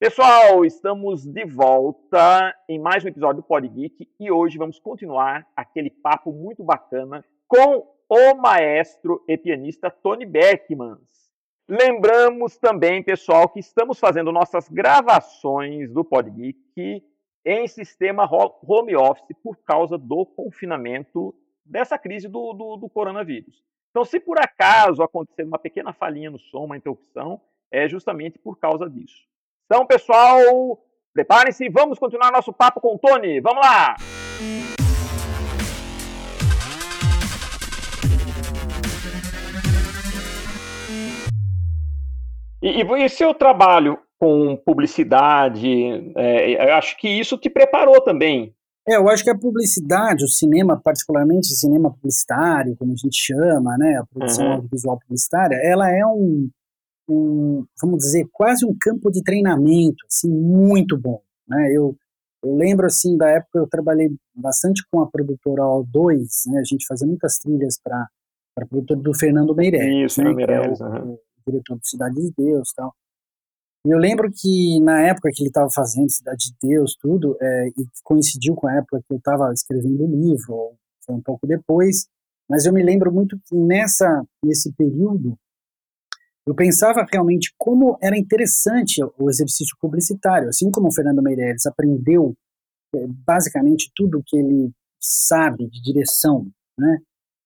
Pessoal, estamos de volta em mais um episódio do Pod Geek e hoje vamos continuar aquele papo muito bacana com o maestro e pianista Tony Beckmans. Lembramos também, pessoal, que estamos fazendo nossas gravações do Pod Geek em sistema home office por causa do confinamento dessa crise do, do, do coronavírus. Então, se por acaso acontecer uma pequena falhinha no som, uma interrupção, é justamente por causa disso. Então, pessoal, preparem-se e vamos continuar nosso papo com o Tony. Vamos lá! E, e, e seu trabalho com publicidade, é, eu acho que isso te preparou também. É, eu acho que a publicidade, o cinema, particularmente o cinema publicitário, como a gente chama, né, a produção uhum. audiovisual publicitária, ela é um, um, vamos dizer, quase um campo de treinamento, assim, muito bom, né, eu, eu lembro, assim, da época eu trabalhei bastante com a produtora O2, né, a gente fazia muitas trilhas para a produtora do Fernando Meirelles, Isso, né, Meirelles, é o, uhum. o, diretor do Cidade de Deus tal. E eu lembro que na época que ele estava fazendo Cidade de Deus, tudo, é, e coincidiu com a época que eu estava escrevendo o livro, foi um pouco depois, mas eu me lembro muito que nessa, nesse período, eu pensava realmente como era interessante o exercício publicitário, assim como o Fernando Meirelles aprendeu é, basicamente tudo que ele sabe de direção, né,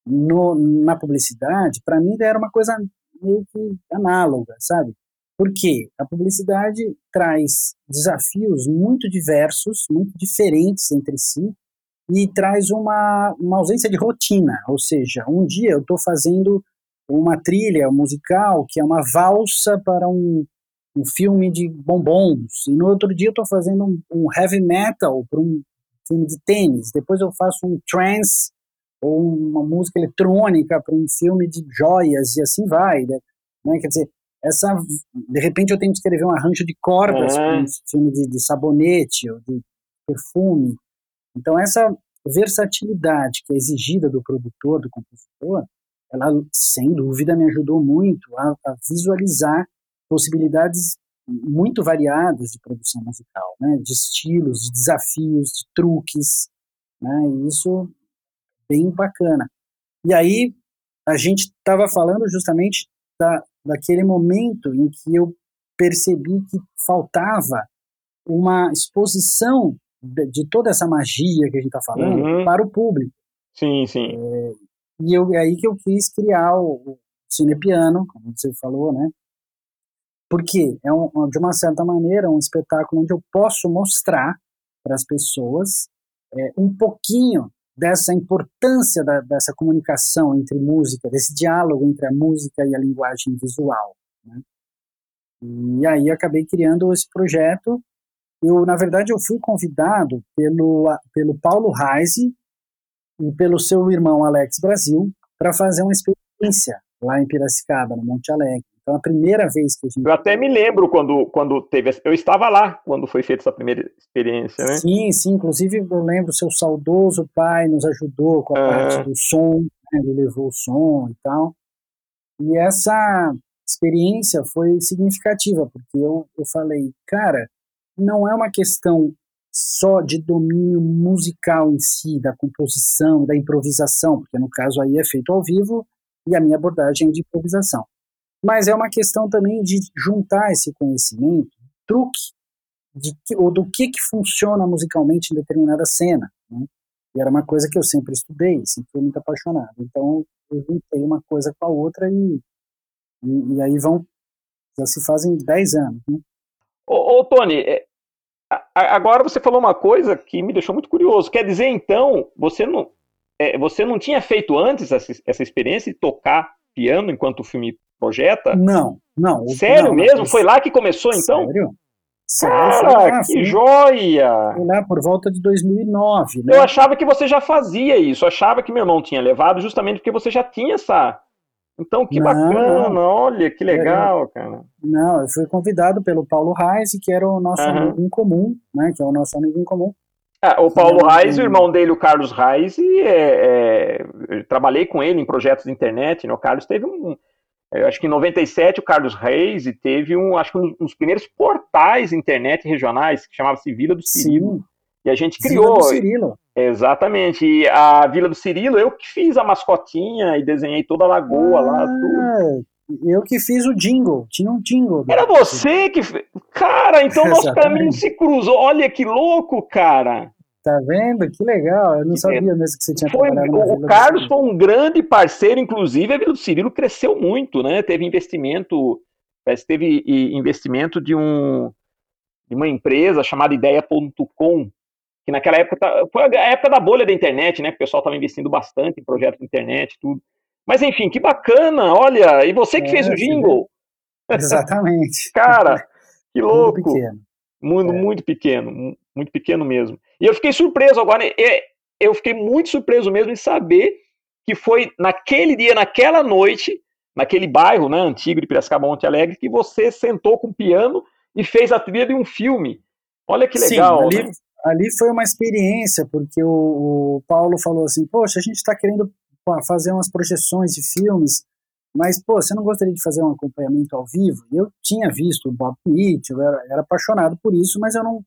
no, na publicidade, para mim era uma coisa meio que análoga, sabe? Porque a publicidade traz desafios muito diversos, muito diferentes entre si, e traz uma, uma ausência de rotina. Ou seja, um dia eu estou fazendo uma trilha musical que é uma valsa para um, um filme de bombons, e no outro dia eu estou fazendo um, um, heavy metal para um filme de tênis, depois eu faço um trance ou uma música eletrônica para um filme de joias, e assim vai. Né? né? Quer dizer, essa, de repente eu tenho que escrever um arranjo de cordas para um filme de, de sabonete ou de perfume. Então essa versatilidade que é exigida do produtor, do compositor, ela sem dúvida me ajudou muito a, a visualizar possibilidades muito variadas de produção musical, né? de estilos, de desafios, de truques, né? e isso bem bacana. E aí a gente estava falando justamente da, daquele momento em que eu percebi que faltava uma exposição de, de toda essa magia que a gente está falando uhum. para o público. Sim, sim. É, e eu, é aí que eu quis criar o, Cinepiano, como você falou, né? Porque é um, de uma certa maneira um espetáculo onde eu posso mostrar para as pessoas é, um pouquinho dessa importância da, dessa comunicação entre música, desse diálogo entre a música e a linguagem visual. Né? E aí acabei criando esse projeto. Eu, na verdade, eu fui convidado pelo, pelo Paulo Reise e pelo seu irmão Alex Brasil para fazer uma experiência lá em Piracicaba, no Monte Alegre. Então, a primeira vez que a gente. Eu até me lembro quando, quando teve. Eu estava lá quando foi feita essa primeira experiência, né? Sim, sim. Inclusive, eu lembro, seu saudoso pai nos ajudou com a uhum. parte do som, né? ele levou o som e tal. E essa experiência foi significativa, porque eu, eu falei, cara, não é uma questão só de domínio musical em si, da composição, da improvisação, porque no caso aí é feito ao vivo e a minha abordagem é de improvisação mas é uma questão também de juntar esse conhecimento, truque, de ou do que, que funciona musicalmente em determinada cena. Né? E era uma coisa que eu sempre estudei, sempre fui muito apaixonado. Então eu juntei uma coisa com a outra e, e, e aí vão, já se fazem 10 anos. Né? Ô, ô Tony, é, agora você falou uma coisa que me deixou muito curioso. Quer dizer, então, você não, é, você não tinha feito antes essa, essa experiência de tocar piano enquanto o filme projeta? Não, não. Sério não, mesmo? Foi lá que começou então? Sério? Cara, que joia! Foi lá por volta de 2009, né? Eu achava que você já fazia isso, eu achava que meu irmão tinha levado justamente porque você já tinha essa. Então, que não, bacana, não. olha, que legal, cara. Não, eu fui convidado pelo Paulo Reis, que era o nosso uhum. amigo em comum, né? Que é o nosso amigo em comum. Ah, o Paulo Reis, o irmão dele, o Carlos Reis, é, é, trabalhei com ele em projetos de internet, né? O Carlos teve um, Eu acho que em 97 o Carlos Reis teve um, acho que um dos primeiros portais internet regionais que chamava-se Vila do Cirilo. Sim. E a gente criou. Vila do Cirilo. Exatamente. E a Vila do Cirilo, eu que fiz a mascotinha e desenhei toda a lagoa ah, lá, tudo. Eu que fiz o jingle, tinha um jingle. Era você que fez. Cara, então nosso caminho se cruzou. Olha que louco, cara. Tá vendo? Que legal. Eu não sabia mesmo que você tinha foi, O Carlos foi um grande parceiro, inclusive a Vila do Cirilo cresceu muito, né? Teve investimento, teve investimento de um de uma empresa chamada Ideia.com, que naquela época tá, foi a época da bolha da internet, né? Que o pessoal estava investindo bastante em projetos de internet, tudo. Mas enfim, que bacana, olha, e você que é, fez o jingle. Exatamente. Cara, que louco. Muito pequeno. Muito, é. muito pequeno, muito pequeno mesmo. E eu fiquei surpreso agora, eu fiquei muito surpreso mesmo em saber que foi naquele dia, naquela noite, naquele bairro, né, antigo de Piracicaba, Monte Alegre, que você sentou com o piano e fez a trilha de um filme. Olha que legal. Sim, ali, né? Ali foi uma experiência, porque o, o Paulo falou assim, poxa, a gente está querendo fazer umas projeções de filmes, mas, pô, você não gostaria de fazer um acompanhamento ao vivo? Eu tinha visto o Bob Pitt, eu era, era apaixonado por isso, mas eu não,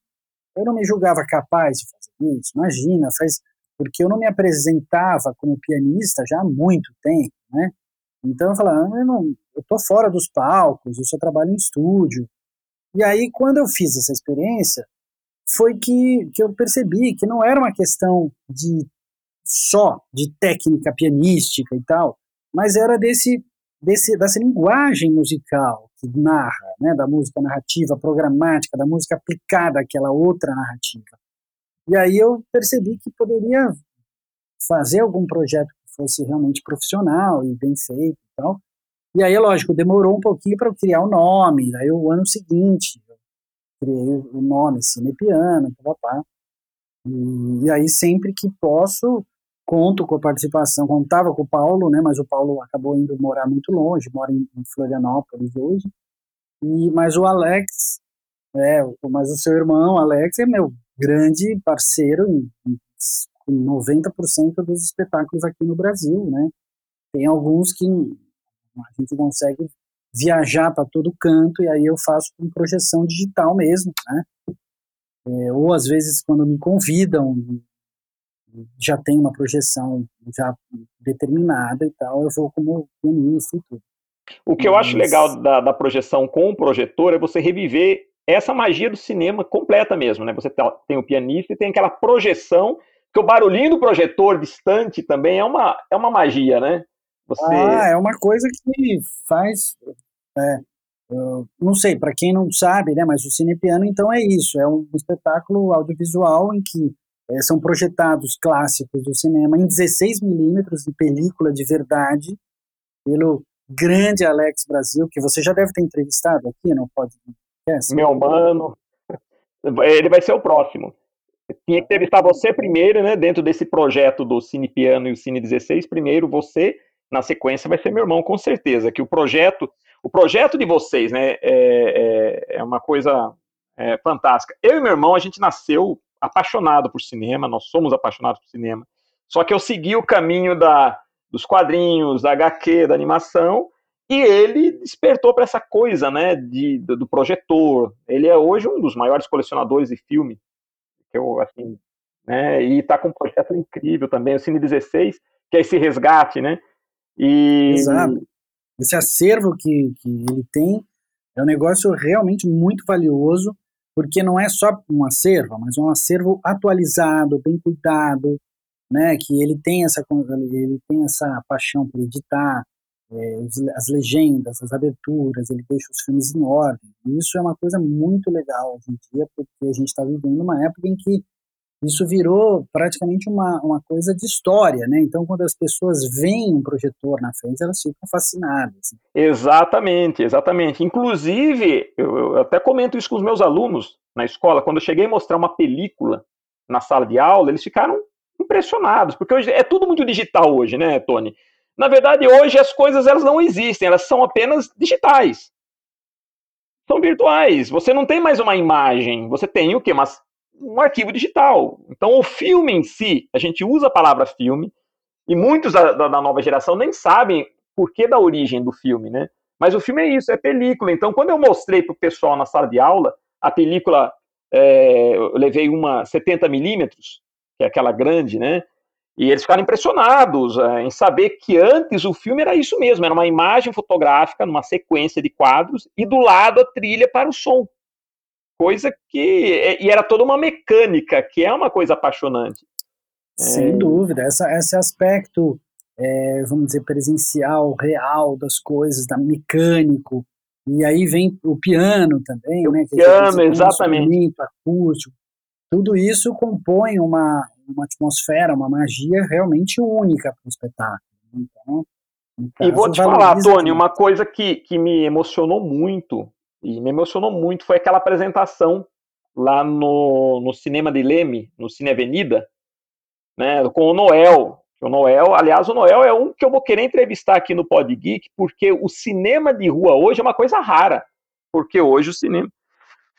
eu não me julgava capaz de fazer isso. Imagina, faz porque eu não me apresentava como pianista já há muito tempo, né? Então eu falava, eu, não, eu tô fora dos palcos, eu só trabalho em estúdio. E aí, quando eu fiz essa experiência, foi que, que eu percebi que não era uma questão de só de técnica pianística e tal, mas era desse, desse dessa linguagem musical que narra, né, da música narrativa programática, da música aplicada àquela outra narrativa. E aí eu percebi que poderia fazer algum projeto que fosse realmente profissional e bem feito e tal. E aí, lógico, demorou um pouquinho para eu criar o nome. Daí, o ano seguinte, criei o nome Cinepiano, papá. E, e aí, sempre que posso, conto com a participação, contava com o Paulo, né, mas o Paulo acabou indo morar muito longe, mora em, em Florianópolis hoje, e, mas o Alex, é, mas o seu irmão, Alex, é meu grande parceiro em, em 90% dos espetáculos aqui no Brasil, né, tem alguns que a gente consegue viajar para todo canto, e aí eu faço com projeção digital mesmo, né, é, ou às vezes quando me convidam já tem uma projeção já determinada e tal, eu vou como pianista e tudo. O que Mas... eu acho legal da, da, projeção com o projetor é você reviver essa magia do cinema completa mesmo, né? Você tá, tem o pianista e tem aquela projeção, que o barulhinho do projetor distante também é uma, é uma magia, né? Você... Ah, é uma coisa que faz. É, não sei, para quem não sabe, né? Mas o cinepiano então é isso, é um espetáculo audiovisual em que é, são projetados clássicos do cinema em 16 milímetros de película de verdade pelo grande Alex Brasil, que você já deve ter entrevistado aqui, não pode? Meu mano, ele vai ser o próximo. Tinha que entrevistar você primeiro, né? Dentro desse projeto do Cine Piano e o Cine 16, primeiro você, na sequência, vai ser meu irmão, com certeza. Que o projeto, o projeto de vocês, né? É, é, é uma coisa é, fantástica. Eu e meu irmão, a gente nasceu apaixonado por cinema, nós somos apaixonados por cinema. Só que eu segui o caminho da, dos quadrinhos, da HQ, da animação, e ele despertou para essa coisa, né, de, do, do, projetor. Ele é hoje um dos maiores colecionadores de filme, que eu, assim, né, e está com um projeto incrível também, o Cine 16, que é esse resgate, né, e... Exato. Esse acervo que, que ele tem é um negócio realmente muito valioso, porque não é só um acervo, mas um acervo atualizado, bem cuidado, né, que ele tem essa ele tem essa paixão por editar é, as legendas, as aberturas, ele deixa os filmes em ordem. Isso é uma coisa muito legal hoje em dia, porque a gente está vivendo uma época em que isso virou praticamente uma, uma coisa de história, né? Então, quando as pessoas veem um projetor na frente, elas ficam fascinadas. Exatamente, exatamente. Inclusive, eu, eu até comento isso com os meus alunos na escola, quando eu cheguei a mostrar uma película na sala de aula, eles ficaram impressionados, porque hoje é tudo muito digital hoje, né, Tony? Na verdade, hoje as coisas elas não existem, elas são apenas digitais. São virtuais. Você não tem mais uma imagem, você tem o quê? Mas um arquivo digital. Então, o filme em si, a gente usa a palavra filme, e muitos da, da, nova geração nem sabem por que da origem do filme, né? Mas o filme é isso, é película. Então, quando eu mostrei para o pessoal na sala de aula, a película, é, eu levei uma 70 milímetros, que é aquela grande, né? E eles ficaram impressionados é, em saber que antes o filme era isso mesmo, era uma imagem fotográfica, numa sequência de quadros, e do lado a trilha para o som. Coisa que. É, e era toda uma mecânica, que é uma coisa apaixonante. Sem é... dúvida, essa, esse aspecto, é, vamos dizer, presencial, real das coisas, da mecânico, e aí vem o piano também, o né? Piano, exatamente. acústico. Tudo isso compõe uma, uma atmosfera, uma magia realmente única para o espetáculo. Então, e vou te falar, Tony, uma coisa que, que me emocionou muito, e me emocionou muito, foi aquela apresentação lá no, no cinema de Leme, no Cine Avenida, né, com o Noel. O Noel, aliás, o Noel é um que eu vou querer entrevistar aqui no Pod Geek, porque o cinema de rua hoje é uma coisa rara. Porque hoje o cinema.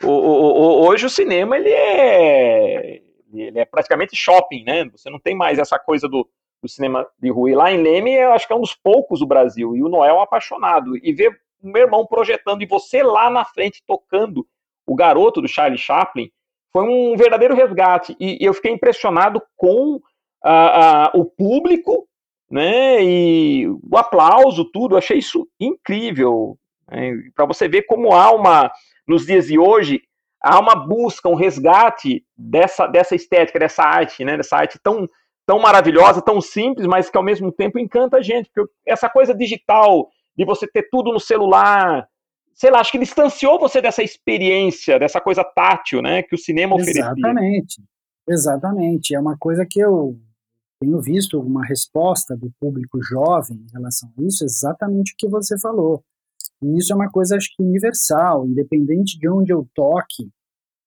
O, o, hoje o cinema ele é ele é praticamente shopping, né? Você não tem mais essa coisa do, do cinema de rua. E lá em Leme, eu acho que é um dos poucos do Brasil. E o Noel é um apaixonado. E ver meu irmão projetando e você lá na frente tocando o garoto do Charlie Chaplin foi um verdadeiro resgate. E, eu fiquei impressionado com a, a, o público, né? E o aplauso, tudo. Eu achei isso incrível. Né, Para você ver como há uma, nos dias de hoje, há uma busca, um resgate dessa, dessa estética, dessa arte, né? Dessa arte tão, tão maravilhosa, tão simples, mas que ao mesmo tempo encanta a gente. Porque essa coisa digital, de você ter tudo no celular, sei lá, acho que distanciou você dessa experiência, dessa coisa tátil, né? Que o cinema oferecia. Exatamente. Exatamente. É uma coisa que eu tenho visto uma resposta do público jovem em relação a isso, exatamente o que você falou. E isso é uma coisa, acho que universal, independente de onde eu toque,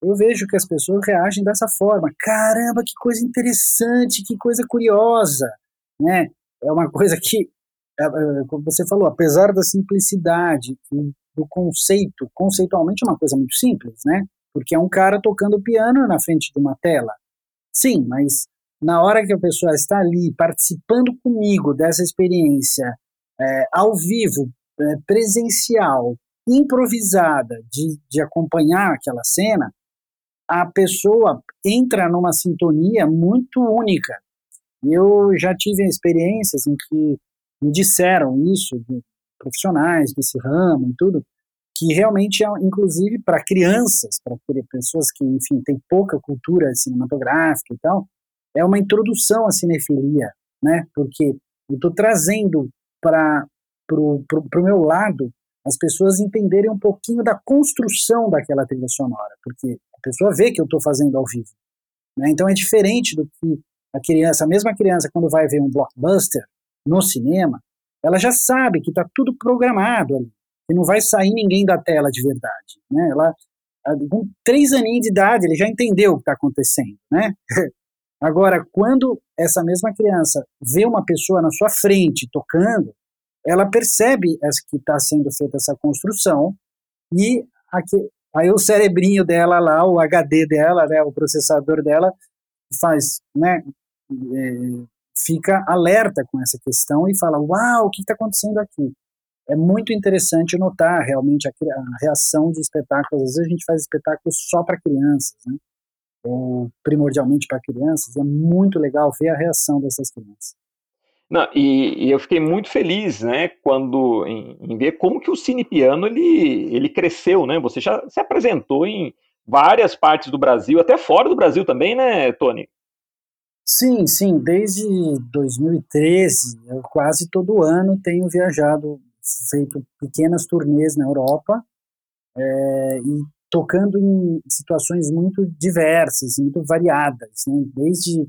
eu vejo que as pessoas reagem dessa forma. Caramba, que coisa interessante, que coisa curiosa, né? É uma coisa que, como você falou, apesar da simplicidade do conceito, conceitualmente é uma coisa muito simples, né? Porque é um cara tocando piano na frente de uma tela. Sim, mas na hora que a pessoa está ali participando comigo dessa experiência é, ao vivo, é, presencial, improvisada, de, de acompanhar aquela cena, a pessoa entra numa sintonia muito única. Eu já tive experiências em que me disseram isso, de profissionais desse ramo e tudo, que realmente é, inclusive para crianças, para pessoas que, enfim, têm pouca cultura cinematográfica e tal, é uma introdução à cinefilia, né? Porque eu estou trazendo para pro meu lado as pessoas entenderem um pouquinho da construção daquela trilha sonora, porque a pessoa vê que eu estou fazendo ao vivo. Né? Então é diferente do que a criança, a mesma criança, quando vai ver um blockbuster no cinema, ela já sabe que está tudo programado ali, que não vai sair ninguém da tela de verdade. Né? Ela, com três aninhos de idade, ele já entendeu o que está acontecendo. Né? Agora, quando essa mesma criança vê uma pessoa na sua frente tocando, ela percebe que está sendo feita essa construção e aqui, aí o cerebrinho dela lá, o HD dela, né, o processador dela faz, né, é, fica alerta com essa questão e fala, uau, o que está acontecendo aqui? É muito interessante notar realmente a, a, reação de espetáculos. Às vezes a gente faz espetáculos só para crianças, né? ou primordialmente para crianças. É muito legal ver a reação dessas crianças. Não, e, e, eu fiquei muito feliz, né, quando em, em, ver como que o Cine Piano ele, ele cresceu, né? Você já se apresentou em várias partes do Brasil, até fora do Brasil também, né, Tony? Sim, sim. Desde 2013, eu quase todo ano tenho viajado, feito pequenas turnês na Europa é, e tocando em situações muito diversas, muito variadas, né? desde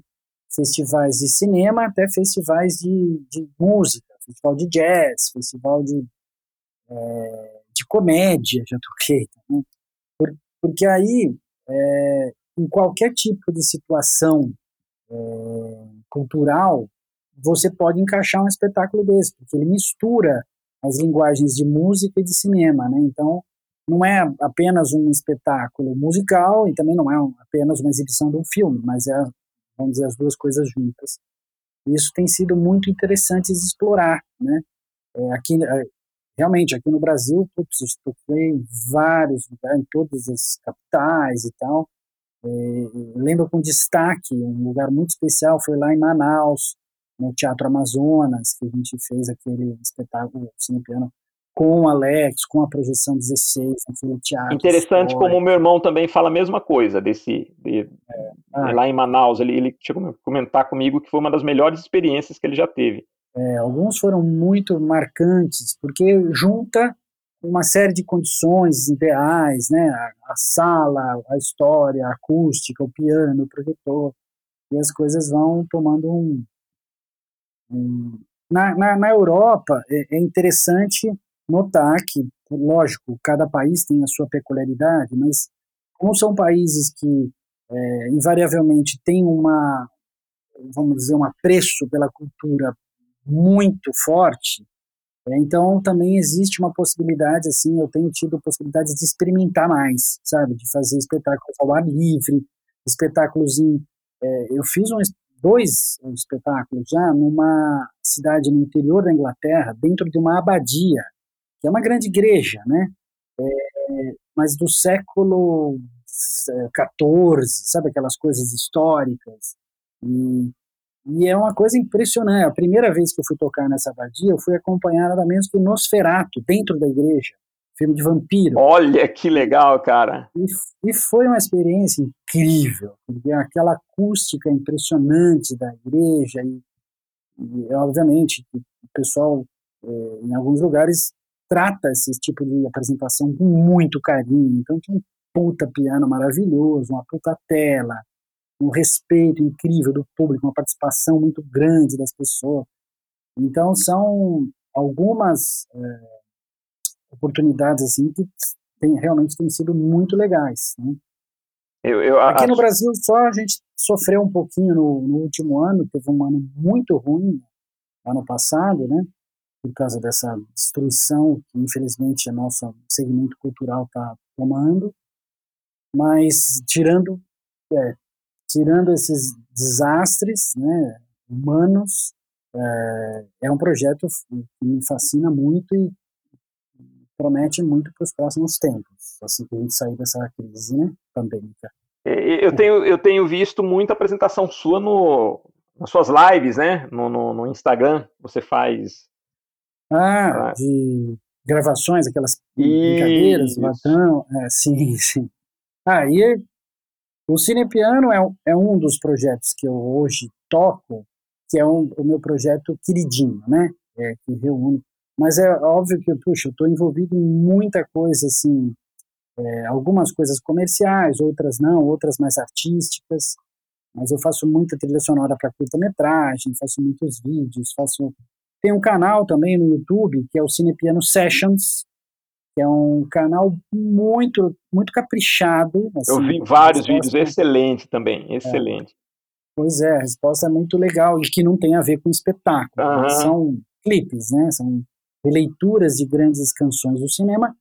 festivais de cinema até festivais de, de música, festival de jazz, festival de, é, de comédia, já toquei. Né? Por, porque aí, é, em qualquer tipo de situação é, cultural, você pode encaixar um espetáculo desse, porque ele mistura as linguagens de música e de cinema, né? Então, não é apenas um espetáculo musical e também não é apenas uma exibição de um filme, mas é vamos dizer, as duas coisas juntas. Isso tem sido muito interessante de explorar, né? É, aqui, é, realmente, aqui no Brasil, putz, eu em vários lugares, em todas as capitais e tal. É, lembro com destaque, um lugar muito especial foi lá em Manaus, no Teatro Amazonas, que a gente fez aquele espetáculo Cine Piano com o Alex, com a projeção 16, naquele teatro. Interessante como o meu irmão também fala a mesma coisa desse de, é. ah. lá em Manaus. Ele, ele chegou a comentar comigo que foi uma das melhores experiências que ele já teve. É, alguns foram muito marcantes, porque junta uma série de condições ideais, né? A, a, sala, a história, a acústica, o piano, o projetor, e as coisas vão tomando um. um... Na, na, na, Europa, é, é, interessante notar que, lógico, cada país tem a sua peculiaridade, mas como são países que é, invariavelmente têm uma, vamos dizer, um apreço pela cultura muito forte, então também existe uma possibilidade, assim, eu tenho tido possibilidades de experimentar mais, sabe, de fazer espetáculos ao ar livre, espetáculos em, é, eu fiz um, dois espetáculos já numa cidade no interior da Inglaterra, dentro de uma abadia, que é uma grande igreja, né, é, mas do século XIV, sabe, aquelas coisas históricas, e e é uma coisa impressionante. A primeira vez que eu fui tocar nessa abadia, eu fui acompanhar nada menos que Nosferato, dentro da igreja. Filme de vampiro. Olha que legal, cara. E, e foi uma experiência incrível. Porque aquela acústica impressionante da igreja. E, e obviamente, o pessoal, é, em alguns lugares, trata esse tipo de apresentação com muito carinho. Então, tinha um puta piano maravilhoso, uma puta tela um respeito incrível do público, uma participação muito grande das pessoas. Então são algumas é, oportunidades assim que tem, realmente têm sido muito legais. Né? Eu, eu Aqui no Brasil só a gente sofreu um pouquinho no, no, último ano, teve um ano muito ruim ano passado, né? Por causa dessa destruição que infelizmente o nosso segmento cultural está tomando. Mas tirando é, tirando esses desastres né, humanos, é, é um projeto que me fascina muito e promete muito para os próximos tempos, assim que a gente sair dessa crise né, pandêmica. Eu tenho, eu tenho visto muita apresentação sua no, nas suas lives, né? No, no, no Instagram, você faz. Ah, ah, de gravações, aquelas brincadeiras, latão. É, sim, sim. Aí ah, o Cinepiano é, é um dos projetos que eu hoje toco, que é um, o meu projeto queridinho, né? É, que reúne. Mas é óbvio que, puxa, eu estou envolvido em muita coisa, assim, é, algumas coisas comerciais, outras não, outras mais artísticas. Mas eu faço muita trilha sonora para curta-metragem, faço muitos vídeos, faço. Tem um canal também no YouTube que é o Cinepiano Sessions, que é um canal muito muito caprichado. Assim, Eu vi vários vídeos, excelente também, é. excelente. É. Pois é, a resposta é muito legal e que não tem a ver com espetáculo. Uhum. São clipes, né? São releituras de grandes canções do cinema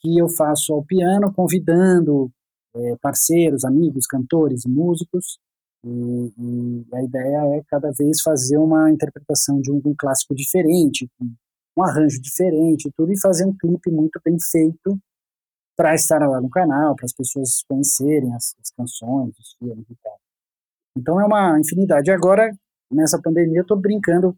que eu faço ao piano, convidando é, parceiros, amigos, cantores músicos. E, e, a ideia é cada vez fazer uma interpretação de um, um clássico diferente, com um arranjo diferente, tudo, e fazer um clipe muito bem feito para estar lá no canal, para as pessoas conhecerem as, as, canções, os filmes e tal. Então é uma infinidade. Agora, nessa pandemia, eu estou brincando,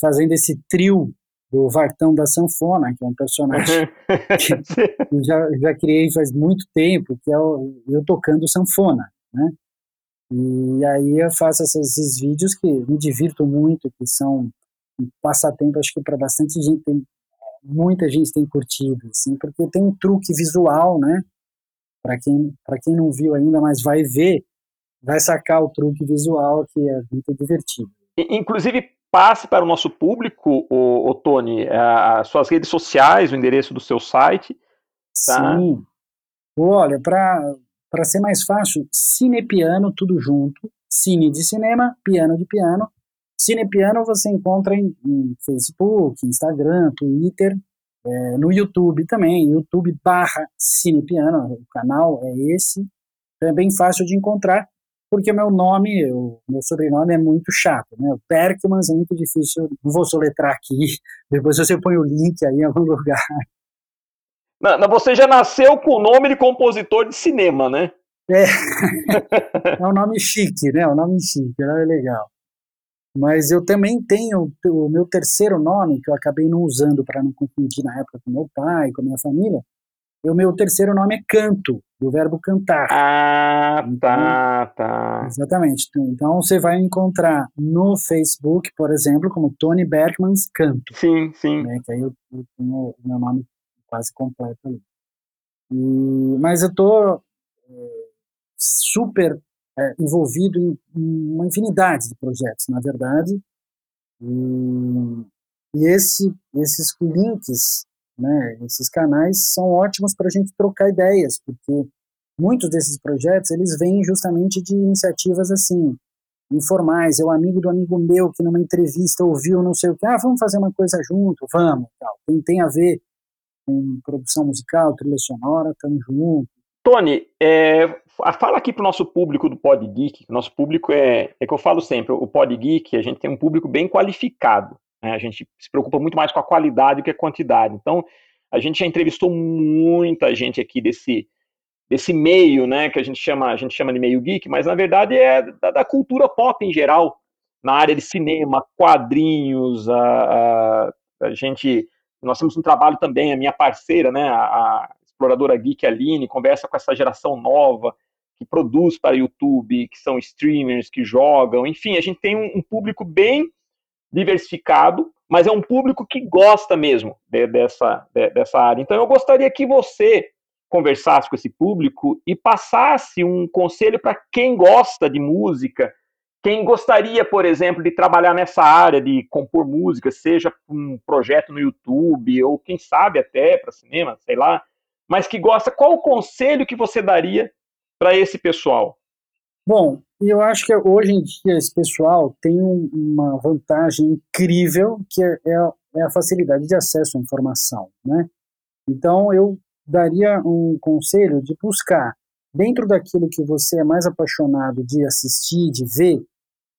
fazendo esse trio do Vartão da Sanfona, que é um personagem que eu já, já criei faz muito tempo, que é o, eu tocando sanfona, né? E aí eu faço esses vídeos que me divirto muito, que são um passatempo, acho que para bastante gente, tem, muita gente tem curtido, assim, porque tem um truque visual, né? Para quem, quem não viu ainda, mas vai ver, vai sacar o truque visual que é muito divertido. Inclusive, passe para o nosso público, o, o Tony, as suas redes sociais, o endereço do seu site. Tá? Sim. Olha, para ser mais fácil, Cinepiano, tudo junto. Cine de cinema, piano de piano. Cinepiano você encontra em, em Facebook, Instagram, Twitter, é, no YouTube também, YouTube barra Cinepiano, o canal é esse, então é bem fácil de encontrar. porque meu nome, o meu sobrenome é muito chato, né? Perkmans é muito difícil, não vou soletrar aqui, depois você põe o link aí em algum lugar. Não, não, você já nasceu com o nome de compositor de cinema, né? É, é um nome chique, né? É um nome chique, é legal. Mas eu também tenho o meu terceiro nome, que eu acabei não usando para não confundir na época com meu pai, com a minha família. O meu terceiro nome é canto, do verbo cantar. Ah, então, tá, tá. Exatamente. Então você vai encontrar no Facebook, por exemplo, como Tony Bergmans Canto. Sim, sim. Né, que aí eu, eu tenho o meu nome quase completo ali. E, mas eu tô é, super é, envolvido em, em, uma infinidade de projetos, na verdade. E, e esse, esses links, né, esses canais são ótimos para a gente trocar ideias, porque muitos desses projetos eles vêm justamente de iniciativas assim informais. É o amigo do amigo meu que numa entrevista ouviu não sei o que, ah, vamos fazer uma coisa junto, vamos, tal. Tem, tem a ver com produção musical, trilha sonora, estamos juntos. Tony, é, fala aqui para o nosso público do Pod Geek. Nosso público é, é que eu falo sempre, o Pod Geek, a gente tem um público bem qualificado. Né? A gente se preocupa muito mais com a qualidade do que a quantidade. Então, a gente já entrevistou muita gente aqui desse, desse meio, né, que a gente chama, a gente chama de meio geek, mas na verdade é da, da cultura pop em geral, na área de cinema, quadrinhos, a, a, a gente nós temos um trabalho também, a minha parceira, né, a, exploradora geek Aline, conversa com essa geração nova que produz para YouTube, que são streamers, que jogam, enfim, a gente tem um, um público bem diversificado, mas é um público que gosta mesmo de, dessa, de, dessa área. Então eu gostaria que você conversasse com esse público e passasse um conselho para quem gosta de música, quem gostaria, por exemplo, de trabalhar nessa área de compor música, seja um projeto no YouTube ou quem sabe até para cinema, sei lá, mas que gosta, qual o conselho que você daria para esse pessoal? Bom, eu acho que hoje em dia esse pessoal tem uma vantagem incrível que é, é, é a facilidade de acesso à informação, né? Então eu daria um conselho de buscar dentro daquilo que você é mais apaixonado de assistir, de ver,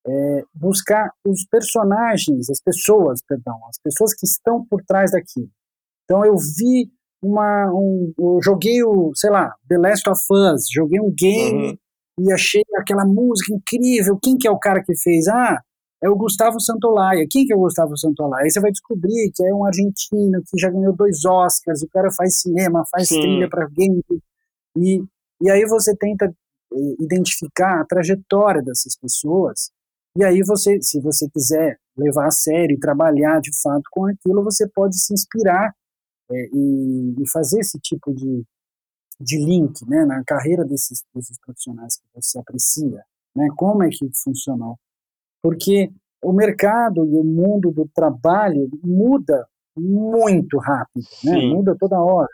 é, buscar os personagens, as pessoas, perdão, as pessoas que estão por trás daquilo. Então eu vi uma, um, eu joguei o, sei lá, The Last of Us, joguei um game uhum. e achei aquela música incrível. Quem que é o cara que fez? Ah, é o Gustavo Santolaya. Quem que é o Gustavo Santolaya? Aí você vai descobrir que é um argentino que já ganhou dois Oscars, o cara faz cinema, faz Sim. trilha para game. E, e aí você tenta eh, identificar a trajetória dessas pessoas e aí você, se você quiser levar a sério e trabalhar de fato com aquilo, você pode se inspirar é, e, e, fazer esse tipo de, de link né, na carreira desses, desses profissionais que você aprecia. Né, como é que funcionou? Porque o mercado e o mundo do trabalho muda muito rápido, né, muda toda hora.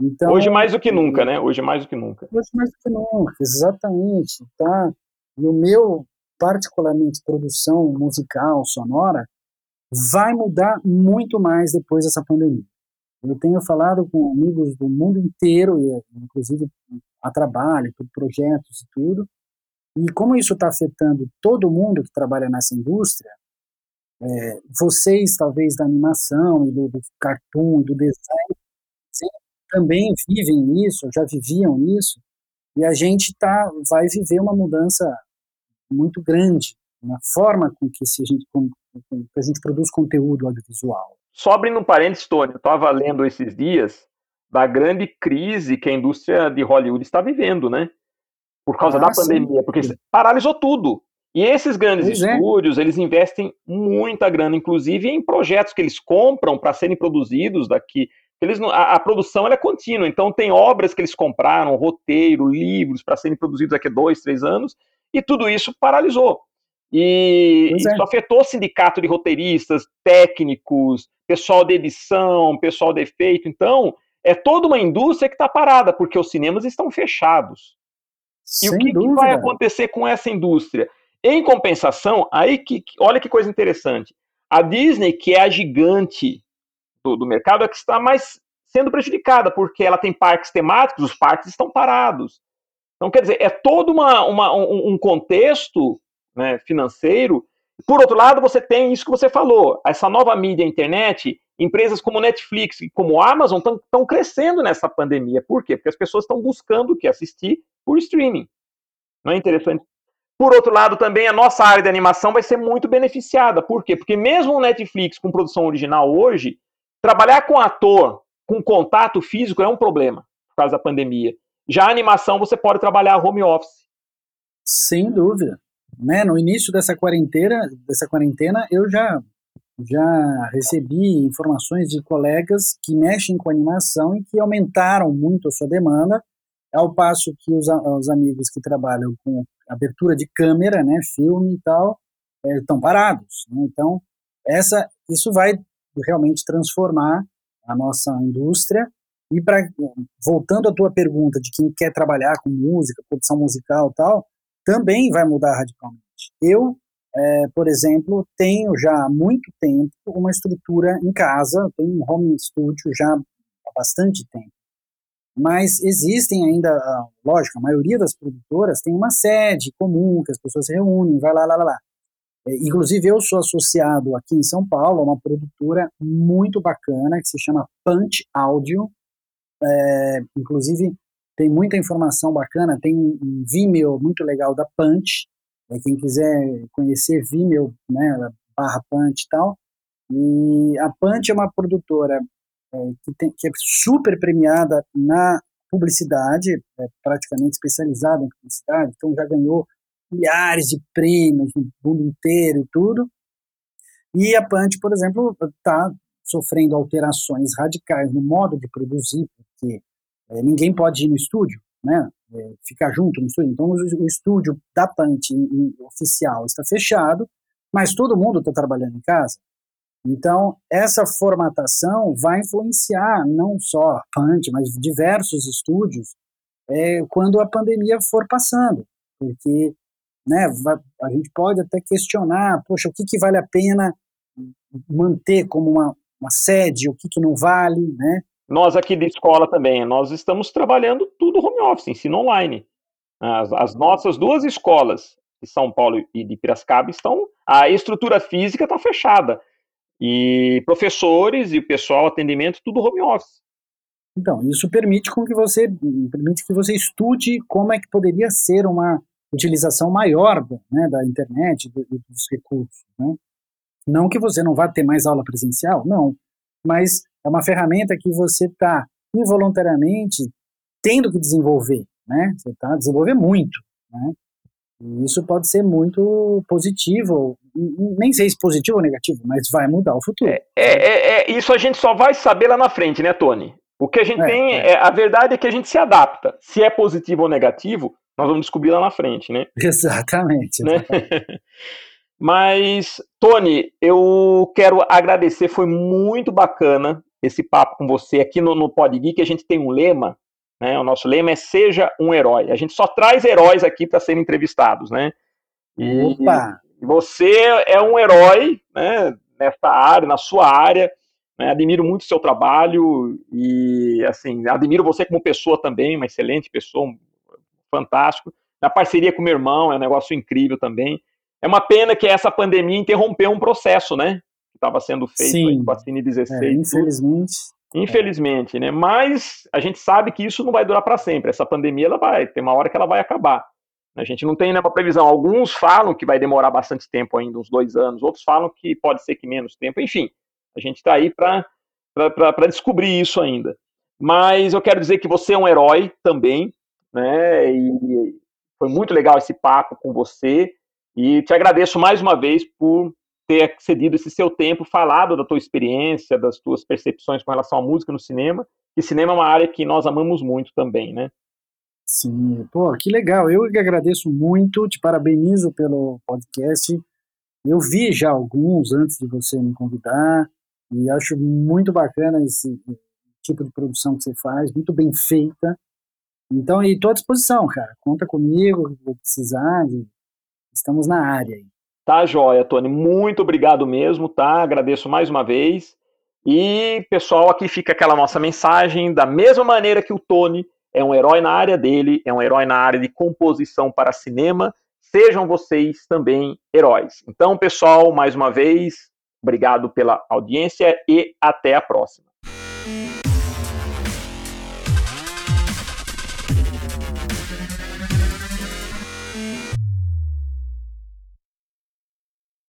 Então, hoje mais do que nunca, né? Hoje mais do que nunca. Hoje mais do que nunca, exatamente. Tá? E o meu particularmente produção musical, sonora, vai mudar muito mais depois dessa pandemia. Eu tenho falado com amigos do mundo inteiro, inclusive a trabalho, por projetos e tudo, e como isso está afetando todo mundo que trabalha nessa indústria, é, vocês, talvez, da animação do, do cartoon, do design, também vivem isso, já viviam isso, e a gente tá, vai viver uma mudança muito grande na forma com que se a, gente, com, com que a gente produz conteúdo audiovisual. Só abrindo um parênteses, Tony, eu estava lendo esses dias da grande crise que a indústria de Hollywood está vivendo, né? Por causa ah, da pandemia, sim. porque paralisou tudo. E esses grandes pois é. estúdios, é. eles investem muita grana, inclusive em projetos que eles compram para serem produzidos daqui. Eles, a, a, produção é contínua, então tem obras que eles compraram, roteiro, livros para serem produzidos daqui a dois, três anos, e tudo isso paralisou. E é. isso afetou o sindicato de roteiristas, técnicos, pessoal de edição, pessoal de efeito. Então, é toda uma indústria que está parada, porque os cinemas estão fechados. Sem e o que, que, vai acontecer com essa indústria? Em compensação, aí que olha que coisa interessante. A Disney, que é a gigante do, do mercado, é que está mais sendo prejudicada, porque ela tem parques temáticos, os parques estão parados. Então, quer dizer, é todo uma, uma um contexto né, financeiro. Por outro lado, você tem isso que você falou, essa nova mídia internet, empresas como Netflix e como Amazon estão crescendo nessa pandemia. Por quê? Porque as pessoas estão buscando o que assistir por streaming. Não é interessante? Por outro lado, também a nossa área de animação vai ser muito beneficiada. Por quê? Porque mesmo o Netflix com produção original hoje, trabalhar com ator com contato físico é um problema por causa da pandemia. Já a animação você pode trabalhar home office. Sem dúvida. Né? No início dessa quarentena, dessa quarentena, eu já já recebi informações de colegas que mexem com animação e que aumentaram muito a sua demanda, ao passo que os, os amigos que trabalham com abertura de câmera, né, filme e tal, estão é, parados. Né? Então, essa, isso vai realmente transformar a nossa indústria. E para voltando à tua pergunta de quem quer trabalhar com música, produção musical, tal, também vai mudar radicalmente. Eu, é, por exemplo, tenho já há muito tempo uma estrutura em casa, tenho um home studio já há bastante tempo. Mas existem ainda, lógico, a maioria das produtoras tem uma sede comum, que as pessoas se reúnem, vai lá, lá, lá, lá. É, inclusive, eu sou associado aqui em São Paulo a uma produtora muito bacana que se chama Punch Audio. É, inclusive, tem muita informação bacana, tem um Vimeo muito legal da Punch. É, quem quiser conhecer Vimeo, né, barra Punch e tal. E a Punch é uma produtora é, que, tem, que é super premiada na publicidade, é praticamente especializada em publicidade, então já ganhou milhares de prêmios no mundo inteiro e tudo. E a Punch, por exemplo, está sofrendo alterações radicais no modo de produzir, porque é, ninguém pode ir no estúdio, né? É, ficar junto no estúdio. Então, o, estúdio da em, oficial está fechado, mas todo mundo está trabalhando em casa. Então, essa formatação vai influenciar não só a Punch, mas diversos estúdios é, quando a pandemia for passando, porque né, a gente pode até questionar, poxa, o que, que vale a pena manter como uma, uma sede, o que, que não vale, né? Nós aqui de escola também, nós estamos trabalhando tudo home office, ensino online. As, as nossas duas escolas, de São Paulo e de Piracicaba, estão, a estrutura física está fechada. E professores e o pessoal, atendimento, tudo home office. Então, isso permite com que você permite que você estude como é que poderia ser uma utilização maior né, da internet, do, dos recursos. Né? Não que você não vá ter mais aula presencial, não, mas é uma ferramenta que você está involuntariamente tendo que desenvolver, né? Você está desenvolver muito, né? E isso pode ser muito positivo, nem sei se positivo ou negativo, mas vai mudar o futuro. É, é, é, isso a gente só vai saber lá na frente, né, Tony? O que a gente é, tem, é. é. a verdade é que a gente se adapta. Se é positivo ou negativo, nós vamos descobrir lá na frente, né? Exatamente. Né? Mas, Tony, eu quero agradecer, foi muito bacana esse papo com você aqui no, no Pod Geek. A gente tem um lema, né? O nosso lema é Seja um Herói. A gente só traz heróis aqui para serem entrevistados, né? E Opa. você é um herói, né? Nessa área, na sua área. Né? Admiro muito o seu trabalho e, assim, admiro você como pessoa também, uma excelente pessoa, fantástico. Na parceria com meu irmão, é um negócio incrível também. É uma pena que essa pandemia interrompeu um processo, né? Que estava sendo feito Sim. com a Cine 16. É, infelizmente. Infelizmente, né? Mas a gente sabe que isso não vai durar para sempre. Essa pandemia ela vai, tem uma hora que ela vai acabar. A gente não tem nenhuma previsão. Alguns falam que vai demorar bastante tempo ainda, uns dois anos. Outros falam que pode ser que menos tempo. Enfim, a gente está aí para descobrir isso ainda. Mas eu quero dizer que você é um herói também, né? E foi muito legal esse papo com você e te agradeço mais uma vez por ter cedido esse seu tempo, falado da tua experiência, das tuas percepções com relação à música no cinema. E cinema é uma área que nós amamos muito também, né? Sim, pô, que legal. Eu que agradeço muito, te parabenizo pelo podcast. Eu vi já alguns antes de você me convidar e acho muito bacana esse tipo de produção que você faz, muito bem feita. Então, estou à disposição, cara. Conta comigo, vou precisar. De... Estamos na área. Tá, joia, Tony. Muito obrigado mesmo, tá? Agradeço mais uma vez. E, pessoal, aqui fica aquela nossa mensagem. Da mesma maneira que o Tony é um herói na área dele, é um herói na área de composição para cinema. Sejam vocês também heróis. Então, pessoal, mais uma vez, obrigado pela audiência e até a próxima.